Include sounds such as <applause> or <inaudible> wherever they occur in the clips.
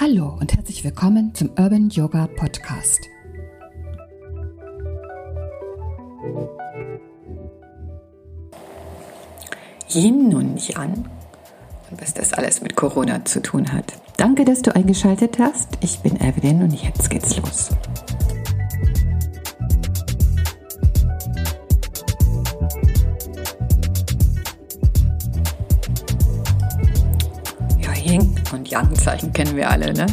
Hallo und herzlich willkommen zum Urban Yoga Podcast. Yin und Yang und was das alles mit Corona zu tun hat. Danke, dass du eingeschaltet hast. Ich bin Evelyn und jetzt geht's los. Yang-Zeichen kennen wir alle, ne?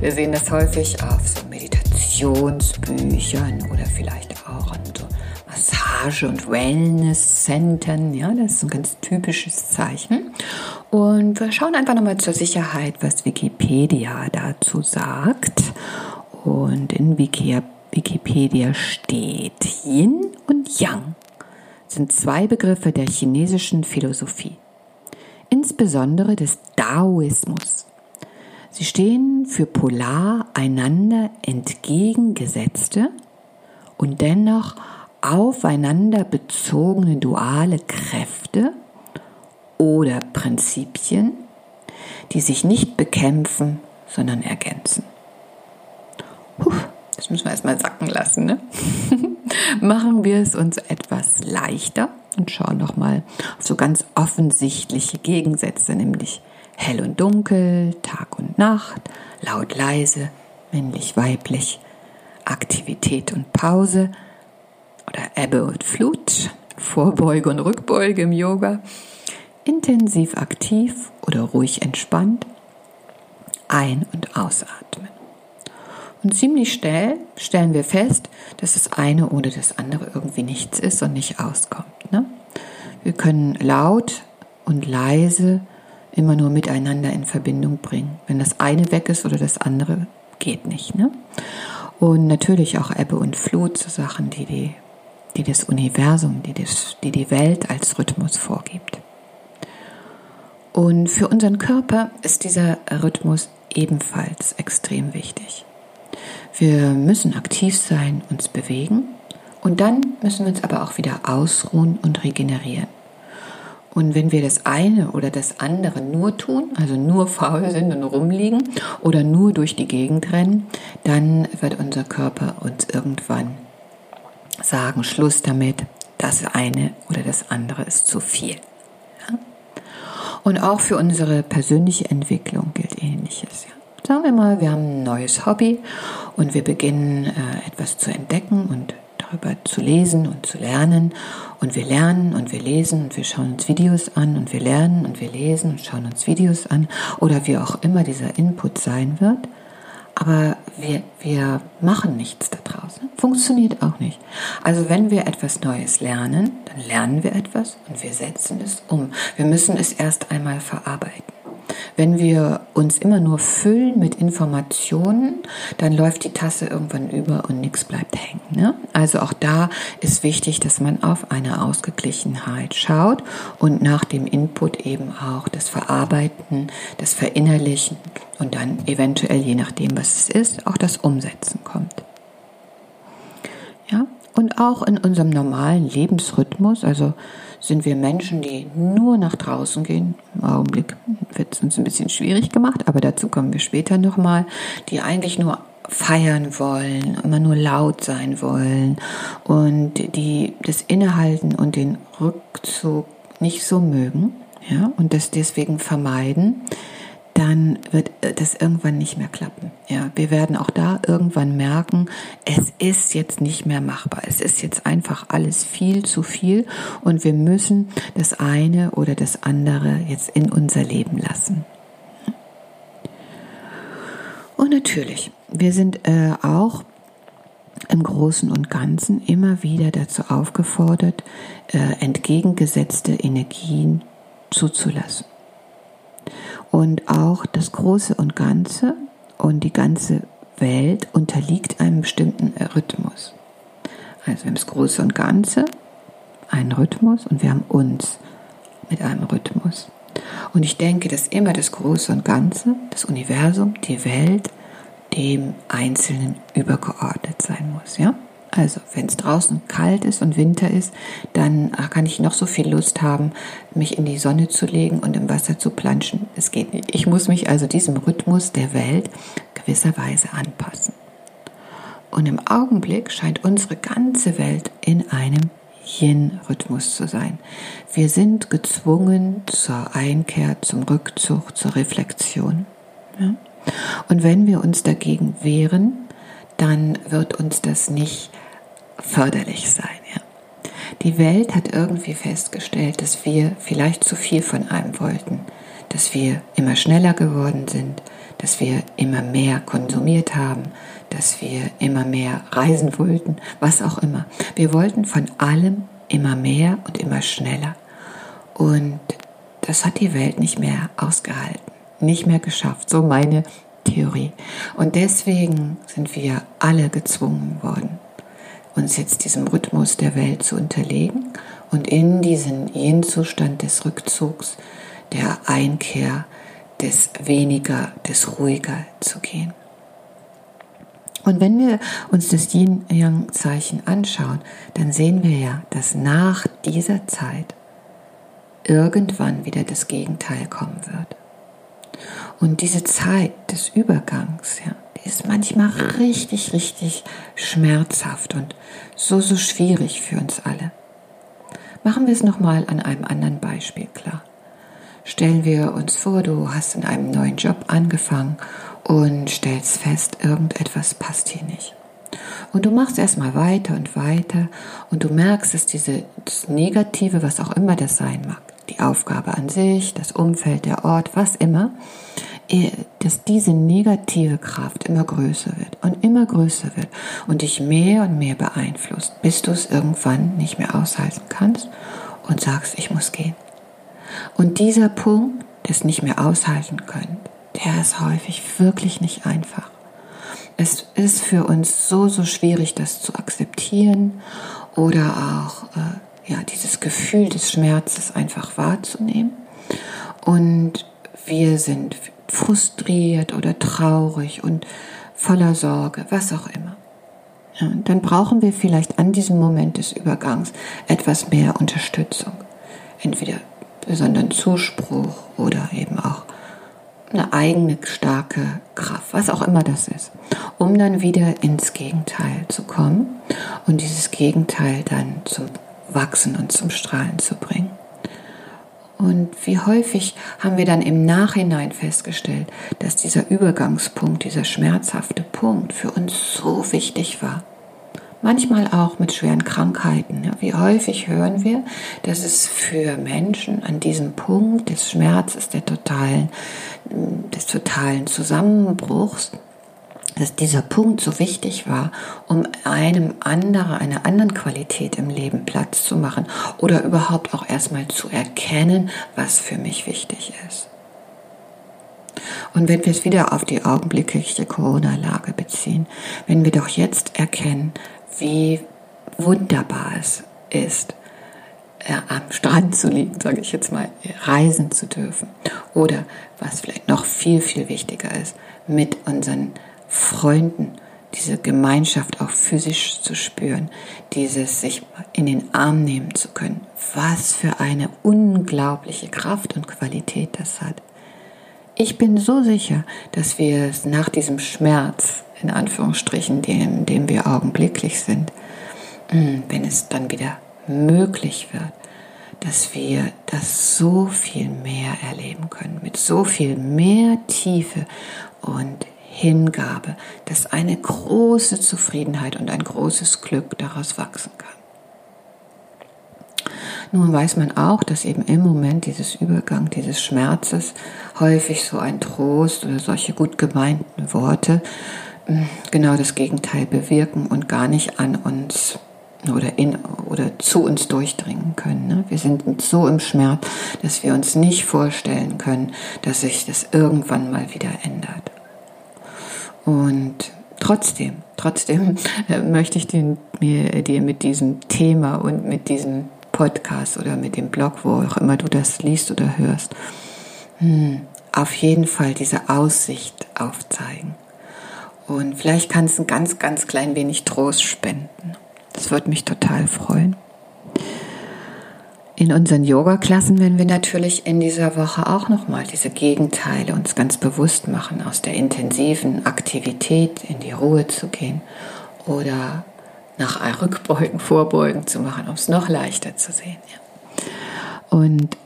Wir sehen das häufig auf so Meditationsbüchern oder vielleicht auch an so Massage- und Wellness-Centern. Ja, das ist ein ganz typisches Zeichen. Und wir schauen einfach nochmal zur Sicherheit, was Wikipedia dazu sagt. Und in Wikipedia steht Yin und Yang sind zwei Begriffe der chinesischen Philosophie insbesondere des Daoismus. Sie stehen für polar einander entgegengesetzte und dennoch aufeinander bezogene duale Kräfte oder Prinzipien, die sich nicht bekämpfen, sondern ergänzen. Puh, das müssen wir erstmal sacken lassen. Ne? <laughs> Machen wir es uns etwas leichter und schauen nochmal auf so ganz offensichtliche Gegensätze, nämlich hell und dunkel, Tag und Nacht, laut leise, männlich weiblich, Aktivität und Pause oder Ebbe und Flut, Vorbeuge und Rückbeuge im Yoga, intensiv aktiv oder ruhig entspannt, ein- und ausatmen. Und ziemlich schnell stellen wir fest, dass das eine oder das andere irgendwie nichts ist und nicht auskommt. Ne? Wir können laut und leise immer nur miteinander in Verbindung bringen. Wenn das eine weg ist oder das andere, geht nicht. Ne? Und natürlich auch Ebbe und Flut, so Sachen, die, die, die das Universum, die, das, die die Welt als Rhythmus vorgibt. Und für unseren Körper ist dieser Rhythmus ebenfalls extrem wichtig. Wir müssen aktiv sein, uns bewegen und dann müssen wir uns aber auch wieder ausruhen und regenerieren. Und wenn wir das eine oder das andere nur tun, also nur faul sind und rumliegen oder nur durch die Gegend rennen, dann wird unser Körper uns irgendwann sagen, Schluss damit, das eine oder das andere ist zu viel. Und auch für unsere persönliche Entwicklung gilt ähnliches. Ja? Sagen wir mal, wir haben ein neues Hobby und wir beginnen äh, etwas zu entdecken und darüber zu lesen und zu lernen. Und wir lernen und wir lesen und wir schauen uns Videos an und wir lernen und wir lesen und schauen uns Videos an oder wie auch immer dieser Input sein wird. Aber wir, wir machen nichts daraus. Ne? Funktioniert auch nicht. Also wenn wir etwas Neues lernen, dann lernen wir etwas und wir setzen es um. Wir müssen es erst einmal verarbeiten. Wenn wir uns immer nur füllen mit Informationen, dann läuft die Tasse irgendwann über und nichts bleibt hängen. Ne? Also auch da ist wichtig, dass man auf eine Ausgeglichenheit schaut und nach dem Input eben auch das Verarbeiten, das Verinnerlichen und dann eventuell, je nachdem, was es ist, auch das Umsetzen kommt. Ja, und auch in unserem normalen Lebensrhythmus, also sind wir Menschen, die nur nach draußen gehen. Im Augenblick wird es uns ein bisschen schwierig gemacht, aber dazu kommen wir später nochmal, die eigentlich nur feiern wollen, immer nur laut sein wollen und die das Innehalten und den Rückzug nicht so mögen, ja, und das deswegen vermeiden dann wird äh, das irgendwann nicht mehr klappen. Ja, wir werden auch da irgendwann merken, es ist jetzt nicht mehr machbar. Es ist jetzt einfach alles viel zu viel und wir müssen das eine oder das andere jetzt in unser Leben lassen. Und natürlich, wir sind äh, auch im Großen und Ganzen immer wieder dazu aufgefordert, äh, entgegengesetzte Energien zuzulassen. Und auch das Große und Ganze und die ganze Welt unterliegt einem bestimmten Rhythmus. Also wir haben das Große und Ganze, einen Rhythmus und wir haben uns mit einem Rhythmus. Und ich denke, dass immer das Große und Ganze, das Universum, die Welt, dem Einzelnen übergeordnet sein muss. Ja? Also wenn es draußen kalt ist und Winter ist, dann kann ich noch so viel Lust haben, mich in die Sonne zu legen und im Wasser zu planschen. Es geht nicht. Ich muss mich also diesem Rhythmus der Welt gewisserweise anpassen. Und im Augenblick scheint unsere ganze Welt in einem Yin-Rhythmus zu sein. Wir sind gezwungen zur Einkehr, zum Rückzug, zur Reflexion. Ja? Und wenn wir uns dagegen wehren, dann wird uns das nicht förderlich sein. Ja? Die Welt hat irgendwie festgestellt, dass wir vielleicht zu viel von einem wollten, dass wir immer schneller geworden sind, dass wir immer mehr konsumiert haben, dass wir immer mehr reisen wollten, was auch immer. Wir wollten von allem immer mehr und immer schneller. Und das hat die Welt nicht mehr ausgehalten, nicht mehr geschafft. So meine Theorie. Und deswegen sind wir alle gezwungen worden, uns jetzt diesem Rhythmus der Welt zu unterlegen und in diesen Yin-Zustand des Rückzugs, der Einkehr, des weniger, des ruhiger zu gehen. Und wenn wir uns das Yin-Yang-Zeichen anschauen, dann sehen wir ja, dass nach dieser Zeit irgendwann wieder das Gegenteil kommen wird. Und diese Zeit des Übergangs, ja, die ist manchmal richtig, richtig schmerzhaft und so, so schwierig für uns alle. Machen wir es nochmal an einem anderen Beispiel klar. Stellen wir uns vor, du hast in einem neuen Job angefangen und stellst fest, irgendetwas passt hier nicht. Und du machst erstmal weiter und weiter und du merkst, dass dieses Negative, was auch immer das sein mag, die Aufgabe an sich, das Umfeld, der Ort, was immer, eh, dass diese negative Kraft immer größer wird und immer größer wird und dich mehr und mehr beeinflusst, bis du es irgendwann nicht mehr aushalten kannst und sagst, ich muss gehen. Und dieser Punkt des nicht mehr aushalten können, der ist häufig wirklich nicht einfach. Es ist für uns so, so schwierig, das zu akzeptieren oder auch äh, ja, dieses Gefühl des Schmerzes einfach wahrzunehmen. Und wir sind frustriert oder traurig und voller Sorge, was auch immer. Ja, dann brauchen wir vielleicht an diesem Moment des Übergangs etwas mehr Unterstützung. Entweder besonderen Zuspruch oder eben auch eine eigene starke Kraft, was auch immer das ist, um dann wieder ins Gegenteil zu kommen und dieses Gegenteil dann zum Wachsen und zum Strahlen zu bringen. Und wie häufig haben wir dann im Nachhinein festgestellt, dass dieser Übergangspunkt, dieser schmerzhafte Punkt für uns so wichtig war manchmal auch mit schweren Krankheiten. Wie häufig hören wir, dass es für Menschen an diesem Punkt des Schmerzes, der totalen, des totalen Zusammenbruchs, dass dieser Punkt so wichtig war, um einem anderen, einer anderen Qualität im Leben Platz zu machen oder überhaupt auch erstmal zu erkennen, was für mich wichtig ist. Und wenn wir es wieder auf die augenblickliche Corona-Lage beziehen, wenn wir doch jetzt erkennen, wie wunderbar es ist, äh, am Strand zu liegen, sage ich jetzt mal, reisen zu dürfen. Oder was vielleicht noch viel, viel wichtiger ist, mit unseren Freunden diese Gemeinschaft auch physisch zu spüren, dieses sich in den Arm nehmen zu können. Was für eine unglaubliche Kraft und Qualität das hat. Ich bin so sicher, dass wir es nach diesem Schmerz, in Anführungsstrichen, dem, dem wir augenblicklich sind, mm, wenn es dann wieder möglich wird, dass wir das so viel mehr erleben können, mit so viel mehr Tiefe und Hingabe, dass eine große Zufriedenheit und ein großes Glück daraus wachsen kann. Nun weiß man auch, dass eben im Moment dieses Übergang, dieses Schmerzes häufig so ein Trost oder solche gut gemeinten Worte hm, genau das Gegenteil bewirken und gar nicht an uns oder in oder zu uns durchdringen können. Ne? Wir sind so im Schmerz, dass wir uns nicht vorstellen können, dass sich das irgendwann mal wieder ändert. Und trotzdem, trotzdem möchte ich dir, mir, dir mit diesem Thema und mit diesem Podcast oder mit dem Blog, wo auch immer du das liest oder hörst, hm, auf jeden Fall diese Aussicht aufzeigen. Und vielleicht kannst du ein ganz, ganz klein wenig Trost spenden. Das würde mich total freuen. In unseren Yoga-Klassen werden wir natürlich in dieser Woche auch nochmal diese Gegenteile uns ganz bewusst machen, aus der intensiven Aktivität in die Ruhe zu gehen oder nach Rückbeugen, Vorbeugen zu machen, um es noch leichter zu sehen. Und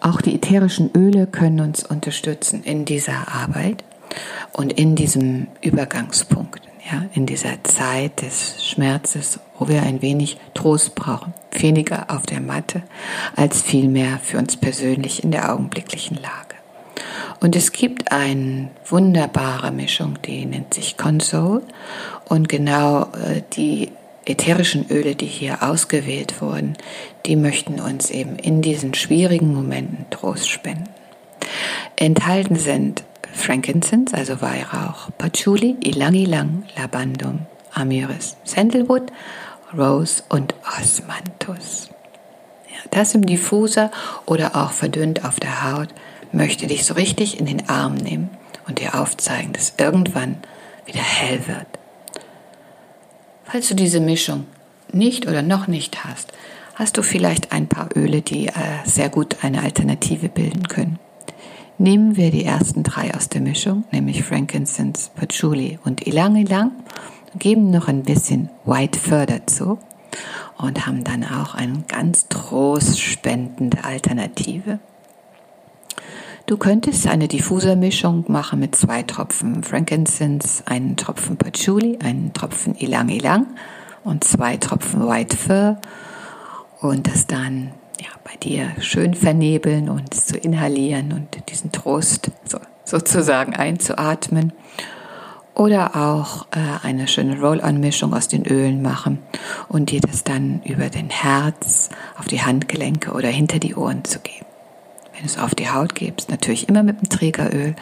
auch die ätherischen Öle können uns unterstützen in dieser Arbeit und in diesem Übergangspunkt, ja, in dieser Zeit des Schmerzes, wo wir ein wenig Trost brauchen, weniger auf der Matte als vielmehr für uns persönlich in der augenblicklichen Lage. Und es gibt eine wunderbare Mischung, die nennt sich Console und genau äh, die ätherischen Öle, die hier ausgewählt wurden, die möchten uns eben in diesen schwierigen Momenten Trost spenden. Enthalten sind Frankincense, also Weihrauch, Patchouli, Ilang Ilang, Labandum, Amyris, Sandalwood, Rose und Osmanthus. Ja, das im Diffuser oder auch verdünnt auf der Haut möchte dich so richtig in den Arm nehmen und dir aufzeigen, dass irgendwann wieder hell wird. Falls du diese Mischung nicht oder noch nicht hast, hast du vielleicht ein paar Öle, die äh, sehr gut eine Alternative bilden können. Nehmen wir die ersten drei aus der Mischung, nämlich Frankincense, Patchouli und Ilang Ilang, geben noch ein bisschen White Fur dazu und haben dann auch eine ganz trostspendende Alternative. Du könntest eine Diffusermischung machen mit zwei Tropfen Frankincense, einen Tropfen Patchouli, einen Tropfen Ilang Ilang und zwei Tropfen White Fur und das dann ja, bei dir schön vernebeln und zu inhalieren und diesen Trost so, sozusagen einzuatmen. Oder auch äh, eine schöne Roll-on-Mischung aus den Ölen machen und dir das dann über den Herz, auf die Handgelenke oder hinter die Ohren zu geben. Wenn du es auf die Haut gibst, natürlich immer mit dem Trägeröl.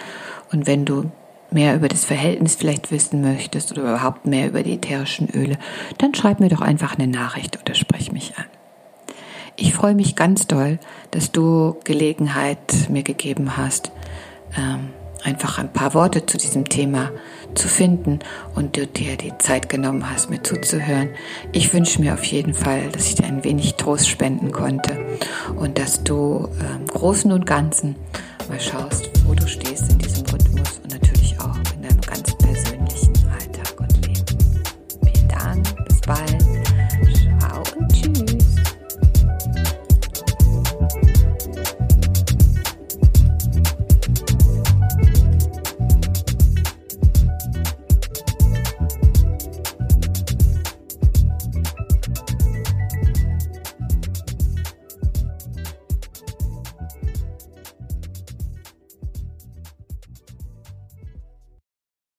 Und wenn du mehr über das Verhältnis vielleicht wissen möchtest oder überhaupt mehr über die ätherischen Öle, dann schreib mir doch einfach eine Nachricht oder sprech mich an. Ich freue mich ganz doll, dass du Gelegenheit mir gegeben hast, ähm, einfach ein paar Worte zu diesem Thema zu finden und du dir die Zeit genommen hast, mir zuzuhören. Ich wünsche mir auf jeden Fall, dass ich dir ein wenig Trost spenden konnte und dass du im ähm, Großen und Ganzen mal schaust, wo du stehst in